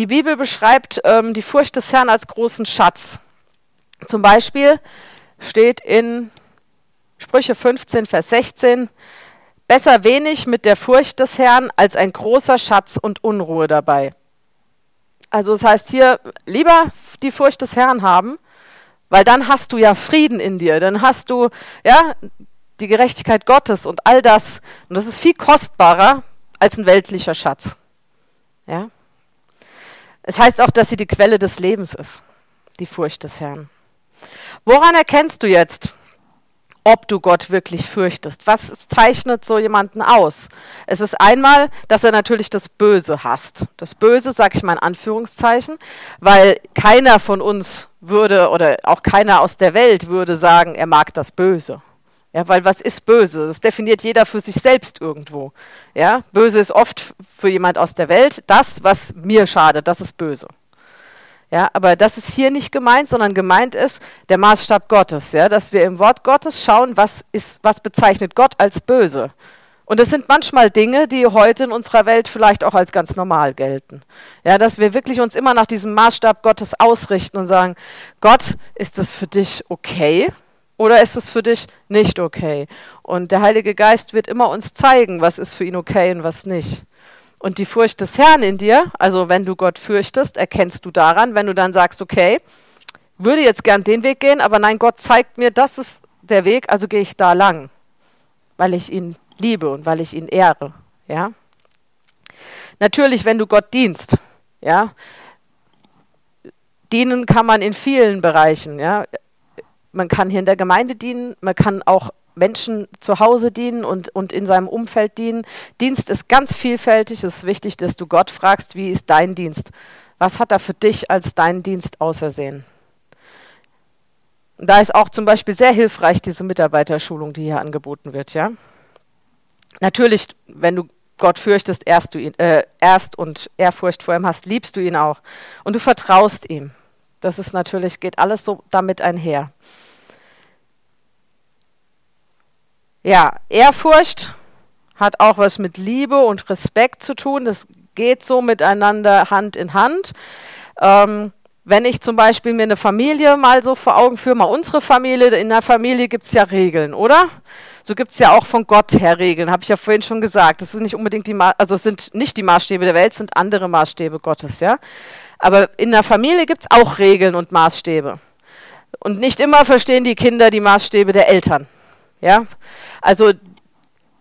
Die Bibel beschreibt ähm, die Furcht des Herrn als großen Schatz. Zum Beispiel steht in Sprüche 15, Vers 16, besser wenig mit der Furcht des Herrn als ein großer Schatz und Unruhe dabei. Also es das heißt hier, lieber die Furcht des Herrn haben, weil dann hast du ja Frieden in dir, dann hast du ja die Gerechtigkeit Gottes und all das. Und das ist viel kostbarer als ein weltlicher Schatz. Ja. Es heißt auch, dass sie die Quelle des Lebens ist, die Furcht des Herrn. Woran erkennst du jetzt, ob du Gott wirklich fürchtest? Was zeichnet so jemanden aus? Es ist einmal, dass er natürlich das Böse hasst. Das Böse sage ich mal in Anführungszeichen, weil keiner von uns würde oder auch keiner aus der Welt würde sagen, er mag das Böse. Ja, weil was ist böse? Das definiert jeder für sich selbst irgendwo. Ja, böse ist oft für jemand aus der Welt das, was mir schadet, das ist böse. Ja, aber das ist hier nicht gemeint, sondern gemeint ist der Maßstab Gottes, ja, dass wir im Wort Gottes schauen, was ist, was bezeichnet Gott als böse. Und es sind manchmal Dinge, die heute in unserer Welt vielleicht auch als ganz normal gelten. Ja, dass wir wirklich uns immer nach diesem Maßstab Gottes ausrichten und sagen, Gott, ist das für dich okay? Oder ist es für dich nicht okay? Und der Heilige Geist wird immer uns zeigen, was ist für ihn okay und was nicht. Und die Furcht des Herrn in dir, also wenn du Gott fürchtest, erkennst du daran, wenn du dann sagst, okay, würde jetzt gern den Weg gehen, aber nein, Gott zeigt mir, das ist der Weg, also gehe ich da lang, weil ich ihn liebe und weil ich ihn ehre, ja. Natürlich, wenn du Gott dienst, ja, dienen kann man in vielen Bereichen, ja man kann hier in der Gemeinde dienen, man kann auch Menschen zu Hause dienen und, und in seinem Umfeld dienen. Dienst ist ganz vielfältig. Es ist wichtig, dass du Gott fragst, wie ist dein Dienst? Was hat er für dich als deinen Dienst ausersehen? Da ist auch zum Beispiel sehr hilfreich diese Mitarbeiterschulung, die hier angeboten wird. Ja? Natürlich, wenn du Gott fürchtest, erst, du ihn, äh, erst und Ehrfurcht vor ihm hast, liebst du ihn auch. Und du vertraust ihm. Das ist natürlich, geht alles so damit einher. Ja, Ehrfurcht hat auch was mit Liebe und Respekt zu tun. Das geht so miteinander Hand in Hand. Ähm, wenn ich zum Beispiel mir eine Familie mal so vor Augen führe, mal unsere Familie, in der Familie gibt es ja Regeln, oder? So gibt es ja auch von Gott her Regeln, habe ich ja vorhin schon gesagt. Das sind nicht unbedingt die, Ma also sind nicht die Maßstäbe der Welt, sind andere Maßstäbe Gottes, ja. Aber in der Familie gibt es auch Regeln und Maßstäbe. Und nicht immer verstehen die Kinder die Maßstäbe der Eltern, ja. Also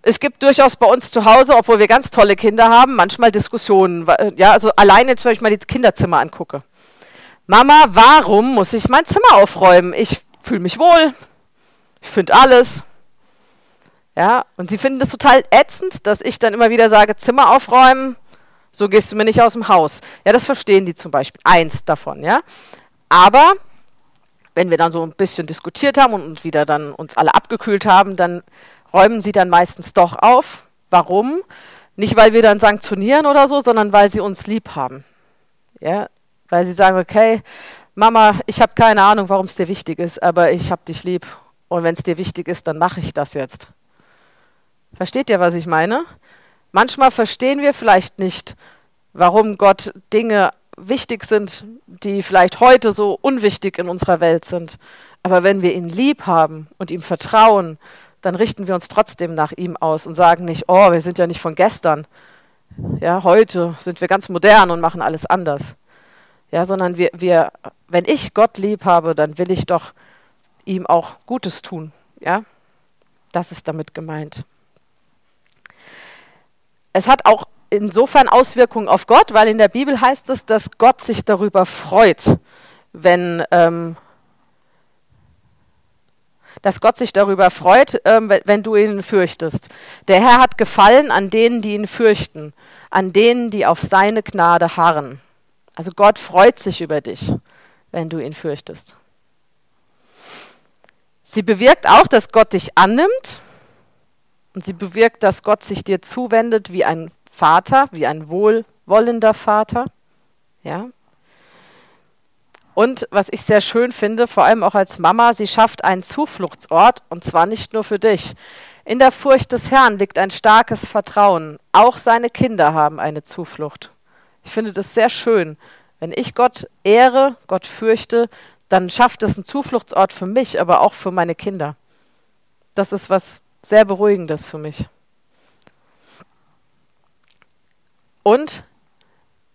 es gibt durchaus bei uns zu Hause, obwohl wir ganz tolle Kinder haben, manchmal Diskussionen. Ja, also alleine jetzt, wenn ich mal die Kinderzimmer angucke. Mama, warum muss ich mein Zimmer aufräumen? Ich fühle mich wohl. Ich finde alles. Ja, und sie finden das total ätzend, dass ich dann immer wieder sage, Zimmer aufräumen, so gehst du mir nicht aus dem Haus. Ja, das verstehen die zum Beispiel. Eins davon, ja. Aber wenn wir dann so ein bisschen diskutiert haben und wieder dann uns alle abgekühlt haben, dann räumen sie dann meistens doch auf. Warum? Nicht, weil wir dann sanktionieren oder so, sondern weil sie uns lieb haben. Ja, weil sie sagen, okay, Mama, ich habe keine Ahnung, warum es dir wichtig ist, aber ich habe dich lieb. Und wenn es dir wichtig ist, dann mache ich das jetzt. Versteht ihr, was ich meine? Manchmal verstehen wir vielleicht nicht, warum Gott Dinge wichtig sind, die vielleicht heute so unwichtig in unserer Welt sind. Aber wenn wir ihn lieb haben und ihm vertrauen, dann richten wir uns trotzdem nach ihm aus und sagen nicht, oh, wir sind ja nicht von gestern. Ja, heute sind wir ganz modern und machen alles anders. Ja, sondern wir, wir, wenn ich Gott lieb habe, dann will ich doch ihm auch Gutes tun. Ja, das ist damit gemeint es hat auch insofern Auswirkungen auf Gott, weil in der Bibel heißt es, dass Gott sich darüber freut, wenn ähm, dass Gott sich darüber freut, ähm, wenn du ihn fürchtest. Der Herr hat Gefallen an denen, die ihn fürchten, an denen, die auf seine Gnade harren. Also Gott freut sich über dich, wenn du ihn fürchtest. Sie bewirkt auch, dass Gott dich annimmt und sie bewirkt, dass Gott sich dir zuwendet wie ein Vater, wie ein wohlwollender Vater. Ja. Und was ich sehr schön finde, vor allem auch als Mama, sie schafft einen Zufluchtsort und zwar nicht nur für dich. In der Furcht des Herrn liegt ein starkes Vertrauen. Auch seine Kinder haben eine Zuflucht. Ich finde das sehr schön. Wenn ich Gott ehre, Gott fürchte, dann schafft es einen Zufluchtsort für mich, aber auch für meine Kinder. Das ist was sehr beruhigendes für mich. Und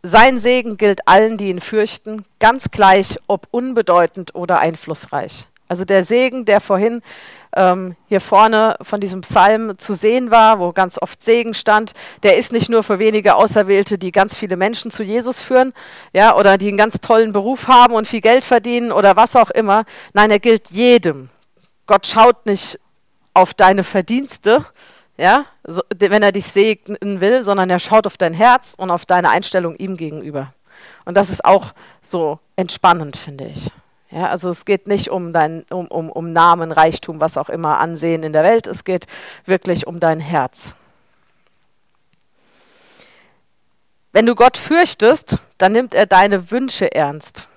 sein Segen gilt allen, die ihn fürchten, ganz gleich, ob unbedeutend oder einflussreich. Also der Segen, der vorhin ähm, hier vorne von diesem Psalm zu sehen war, wo ganz oft Segen stand, der ist nicht nur für wenige Auserwählte, die ganz viele Menschen zu Jesus führen, ja, oder die einen ganz tollen Beruf haben und viel Geld verdienen oder was auch immer. Nein, er gilt jedem. Gott schaut nicht auf deine Verdienste, ja, so, wenn er dich segnen will, sondern er schaut auf dein Herz und auf deine Einstellung ihm gegenüber. Und das ist auch so entspannend, finde ich. Ja, also es geht nicht um dein, um, um, um Namen, Reichtum, was auch immer, Ansehen in der Welt. Es geht wirklich um dein Herz. Wenn du Gott fürchtest, dann nimmt er deine Wünsche ernst.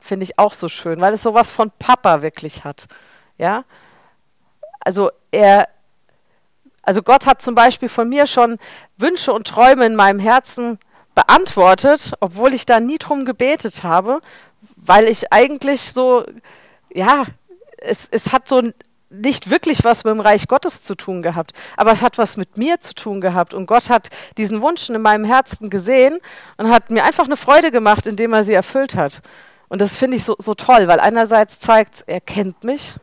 Finde ich auch so schön, weil es sowas von Papa wirklich hat. Ja, also er, also Gott hat zum Beispiel von mir schon Wünsche und Träume in meinem Herzen beantwortet, obwohl ich da nie drum gebetet habe, weil ich eigentlich so, ja, es, es hat so nicht wirklich was mit dem Reich Gottes zu tun gehabt, aber es hat was mit mir zu tun gehabt. Und Gott hat diesen Wunsch in meinem Herzen gesehen und hat mir einfach eine Freude gemacht, indem er sie erfüllt hat. Und das finde ich so, so toll, weil einerseits zeigt, er kennt mich,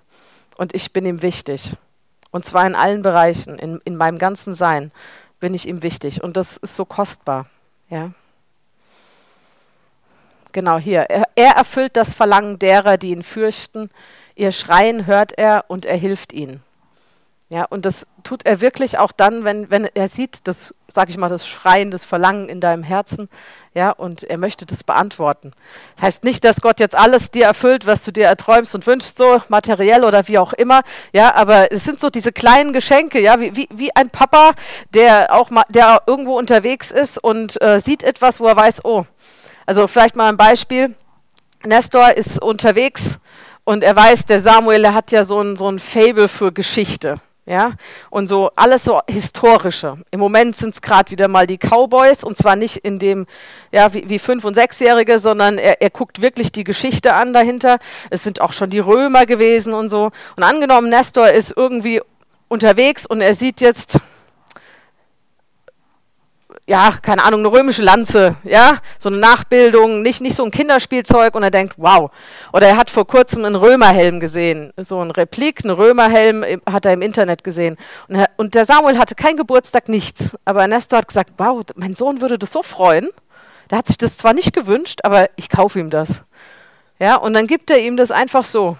und ich bin ihm wichtig. Und zwar in allen Bereichen, in, in meinem ganzen Sein bin ich ihm wichtig. Und das ist so kostbar. Ja. Genau hier. Er, er erfüllt das Verlangen derer, die ihn fürchten. Ihr Schreien hört er und er hilft ihnen. Ja, und das tut er wirklich auch dann, wenn, wenn er sieht, das, sag ich mal, das Schreien, das Verlangen in deinem Herzen, ja, und er möchte das beantworten. Das heißt nicht, dass Gott jetzt alles dir erfüllt, was du dir erträumst und wünschst, so materiell oder wie auch immer, ja, aber es sind so diese kleinen Geschenke, ja, wie, wie, wie ein Papa, der auch mal, der irgendwo unterwegs ist und äh, sieht etwas, wo er weiß, oh, also vielleicht mal ein Beispiel. Nestor ist unterwegs und er weiß, der Samuel, der hat ja so ein, so ein Fable für Geschichte. Ja, und so alles so historische. Im Moment sind es gerade wieder mal die Cowboys und zwar nicht in dem, ja, wie, wie Fünf- und Sechsjährige, sondern er, er guckt wirklich die Geschichte an dahinter. Es sind auch schon die Römer gewesen und so. Und angenommen, Nestor ist irgendwie unterwegs und er sieht jetzt, ja, keine Ahnung, eine römische Lanze, ja, so eine Nachbildung, nicht, nicht so ein Kinderspielzeug und er denkt, wow. Oder er hat vor kurzem einen Römerhelm gesehen, so ein Replik, einen Römerhelm hat er im Internet gesehen. Und, er, und der Samuel hatte kein Geburtstag, nichts. Aber Ernesto hat gesagt, wow, mein Sohn würde das so freuen. Der hat sich das zwar nicht gewünscht, aber ich kaufe ihm das. Ja, und dann gibt er ihm das einfach so.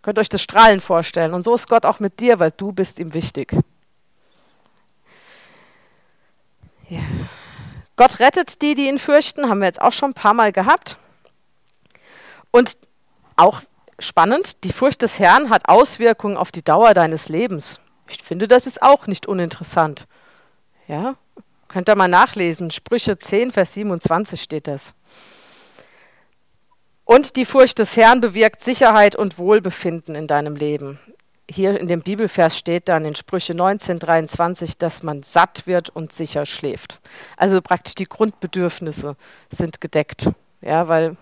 Könnt euch das Strahlen vorstellen. Und so ist Gott auch mit dir, weil du bist ihm wichtig. Ja. Gott rettet die, die ihn fürchten, haben wir jetzt auch schon ein paar Mal gehabt. Und auch spannend, die Furcht des Herrn hat Auswirkungen auf die Dauer deines Lebens. Ich finde, das ist auch nicht uninteressant. Ja, könnt ihr mal nachlesen. Sprüche 10, Vers 27 steht das. Und die Furcht des Herrn bewirkt Sicherheit und Wohlbefinden in deinem Leben hier in dem Bibelvers steht dann in Sprüche 19, 23, dass man satt wird und sicher schläft. Also praktisch die Grundbedürfnisse sind gedeckt. Ja, weil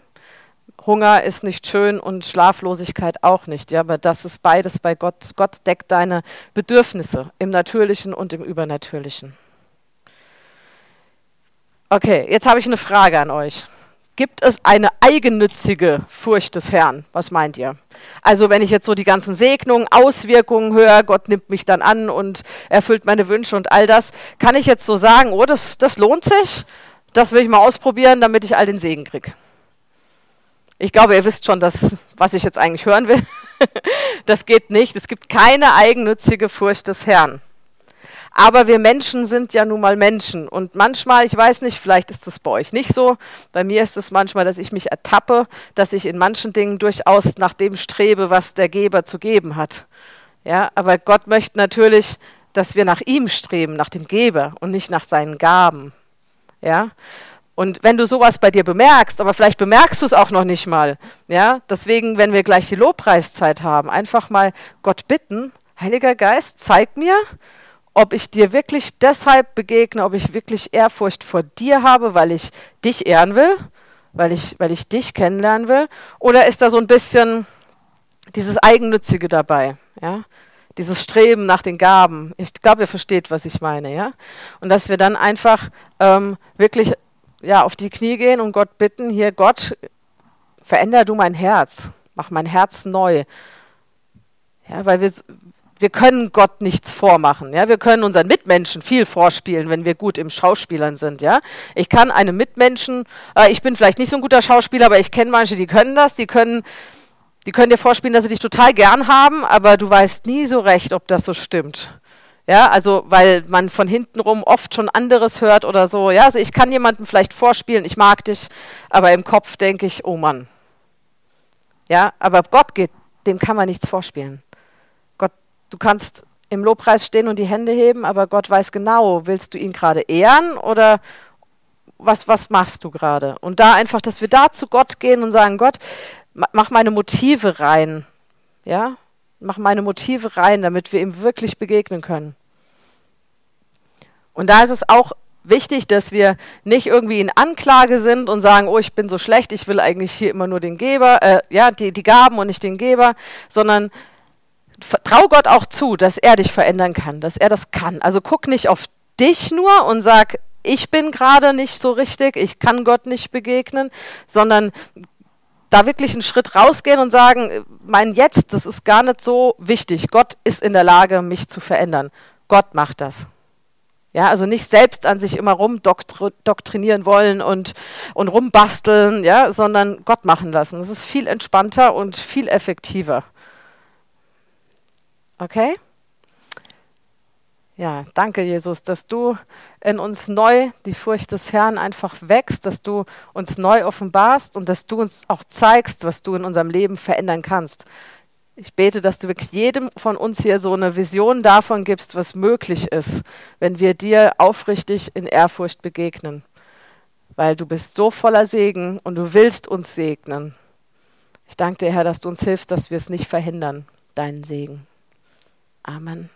Hunger ist nicht schön und Schlaflosigkeit auch nicht. Ja, aber das ist beides bei Gott. Gott deckt deine Bedürfnisse im Natürlichen und im Übernatürlichen. Okay, jetzt habe ich eine Frage an euch. Gibt es eine eigennützige Furcht des Herrn? Was meint ihr? Also wenn ich jetzt so die ganzen Segnungen, Auswirkungen höre, Gott nimmt mich dann an und erfüllt meine Wünsche und all das, kann ich jetzt so sagen, oh, das, das lohnt sich, das will ich mal ausprobieren, damit ich all den Segen kriege. Ich glaube, ihr wisst schon, dass, was ich jetzt eigentlich hören will. das geht nicht. Es gibt keine eigennützige Furcht des Herrn. Aber wir Menschen sind ja nun mal Menschen. Und manchmal, ich weiß nicht, vielleicht ist das bei euch nicht so. Bei mir ist es manchmal, dass ich mich ertappe, dass ich in manchen Dingen durchaus nach dem strebe, was der Geber zu geben hat. Ja, aber Gott möchte natürlich, dass wir nach ihm streben, nach dem Geber und nicht nach seinen Gaben. Ja, und wenn du sowas bei dir bemerkst, aber vielleicht bemerkst du es auch noch nicht mal, ja, deswegen, wenn wir gleich die Lobpreiszeit haben, einfach mal Gott bitten, Heiliger Geist, zeig mir, ob ich dir wirklich deshalb begegne, ob ich wirklich Ehrfurcht vor dir habe, weil ich dich ehren will, weil ich, weil ich dich kennenlernen will, oder ist da so ein bisschen dieses Eigennützige dabei, ja? Dieses Streben nach den Gaben. Ich glaube, ihr versteht, was ich meine, ja? Und dass wir dann einfach ähm, wirklich ja, auf die Knie gehen und Gott bitten, hier Gott, veränder du mein Herz, mach mein Herz neu. Ja, weil wir, wir können Gott nichts vormachen. Ja? Wir können unseren Mitmenschen viel vorspielen, wenn wir gut im Schauspielern sind. Ja? Ich kann einem Mitmenschen, äh, ich bin vielleicht nicht so ein guter Schauspieler, aber ich kenne manche, die können das, die können, die können dir vorspielen, dass sie dich total gern haben, aber du weißt nie so recht, ob das so stimmt. Ja, also weil man von hinten rum oft schon anderes hört oder so. Ja, also ich kann jemandem vielleicht vorspielen, ich mag dich, aber im Kopf denke ich, oh Mann. Ja, aber Gott geht, dem kann man nichts vorspielen. Du kannst im Lobpreis stehen und die Hände heben, aber Gott weiß genau, willst du ihn gerade ehren oder was, was machst du gerade? Und da einfach, dass wir da zu Gott gehen und sagen, Gott, mach meine Motive rein. Ja? Mach meine Motive rein, damit wir ihm wirklich begegnen können. Und da ist es auch wichtig, dass wir nicht irgendwie in Anklage sind und sagen, oh, ich bin so schlecht, ich will eigentlich hier immer nur den Geber, äh, ja, die, die Gaben und nicht den Geber, sondern vertrau Gott auch zu, dass er dich verändern kann, dass er das kann. Also guck nicht auf dich nur und sag, ich bin gerade nicht so richtig, ich kann Gott nicht begegnen, sondern da wirklich einen Schritt rausgehen und sagen, mein Jetzt, das ist gar nicht so wichtig. Gott ist in der Lage, mich zu verändern. Gott macht das. Ja, also nicht selbst an sich immer rumdoktrinieren wollen und, und rumbasteln, ja, sondern Gott machen lassen. Das ist viel entspannter und viel effektiver. Okay? Ja, danke, Jesus, dass du in uns neu die Furcht des Herrn einfach wächst, dass du uns neu offenbarst und dass du uns auch zeigst, was du in unserem Leben verändern kannst. Ich bete, dass du wirklich jedem von uns hier so eine Vision davon gibst, was möglich ist, wenn wir dir aufrichtig in Ehrfurcht begegnen. Weil du bist so voller Segen und du willst uns segnen. Ich danke dir, Herr, dass du uns hilfst, dass wir es nicht verhindern, deinen Segen. Amen.